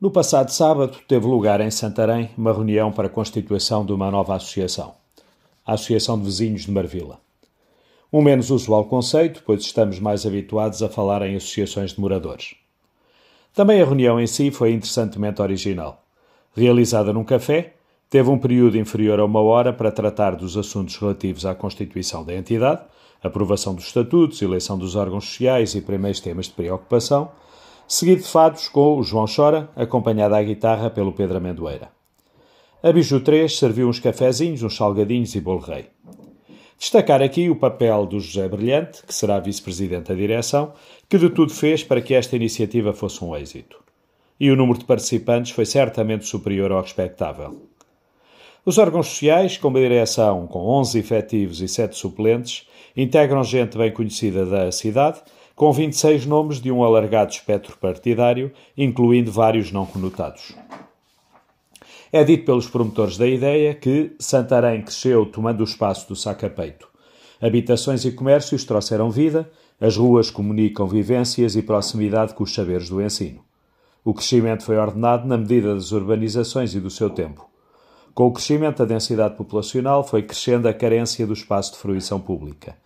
No passado sábado, teve lugar em Santarém uma reunião para a constituição de uma nova associação, a Associação de Vizinhos de Marvila. Um menos usual conceito, pois estamos mais habituados a falar em associações de moradores. Também a reunião em si foi interessantemente original. Realizada num café, teve um período inferior a uma hora para tratar dos assuntos relativos à constituição da entidade, aprovação dos estatutos, eleição dos órgãos sociais e primeiros temas de preocupação, seguido de fados com o João Chora, acompanhado à guitarra pelo Pedro Amendoeira. A Biju 3 serviu uns cafezinhos, uns salgadinhos e bolo rei. Destacar aqui o papel do José Brilhante, que será vice-presidente da direção, que de tudo fez para que esta iniciativa fosse um êxito. E o número de participantes foi certamente superior ao expectável. Os órgãos sociais, com uma direção com 11 efetivos e 7 suplentes, integram gente bem conhecida da cidade, com 26 nomes de um alargado espectro partidário, incluindo vários não conotados. É dito pelos promotores da ideia que Santarém cresceu tomando o espaço do saca-peito. Habitações e comércios trouxeram vida, as ruas comunicam vivências e proximidade com os saberes do ensino. O crescimento foi ordenado na medida das urbanizações e do seu tempo. Com o crescimento da densidade populacional foi crescendo a carência do espaço de fruição pública.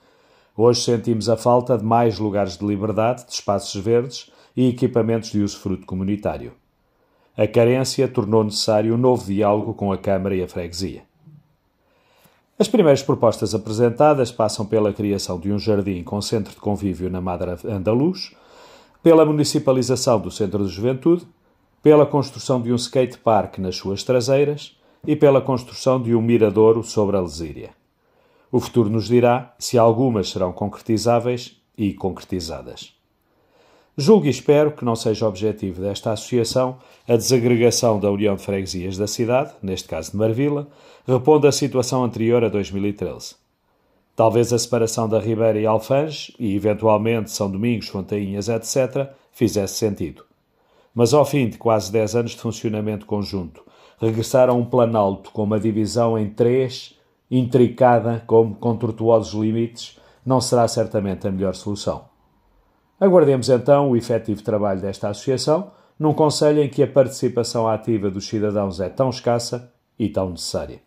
Hoje sentimos a falta de mais lugares de liberdade, de espaços verdes e equipamentos de uso fruto comunitário. A carência tornou necessário um novo diálogo com a Câmara e a Freguesia. As primeiras propostas apresentadas passam pela criação de um jardim com centro de convívio na Madra Andaluz, pela municipalização do Centro de Juventude, pela construção de um skate park nas suas traseiras e pela construção de um miradouro sobre a Lesíria. O futuro nos dirá se algumas serão concretizáveis e concretizadas. Julgo e espero que não seja objetivo desta associação a desagregação da União de Freguesias da cidade, neste caso de Marvila, repondo a situação anterior a 2013. Talvez a separação da Ribeira e Alfange, e eventualmente São Domingos, Fontainhas, etc., fizesse sentido. Mas ao fim de quase 10 anos de funcionamento conjunto, regressar a um planalto com uma divisão em três intricada como com tortuosos limites, não será certamente a melhor solução. Aguardemos então o efetivo trabalho desta associação, num conselho em que a participação ativa dos cidadãos é tão escassa e tão necessária.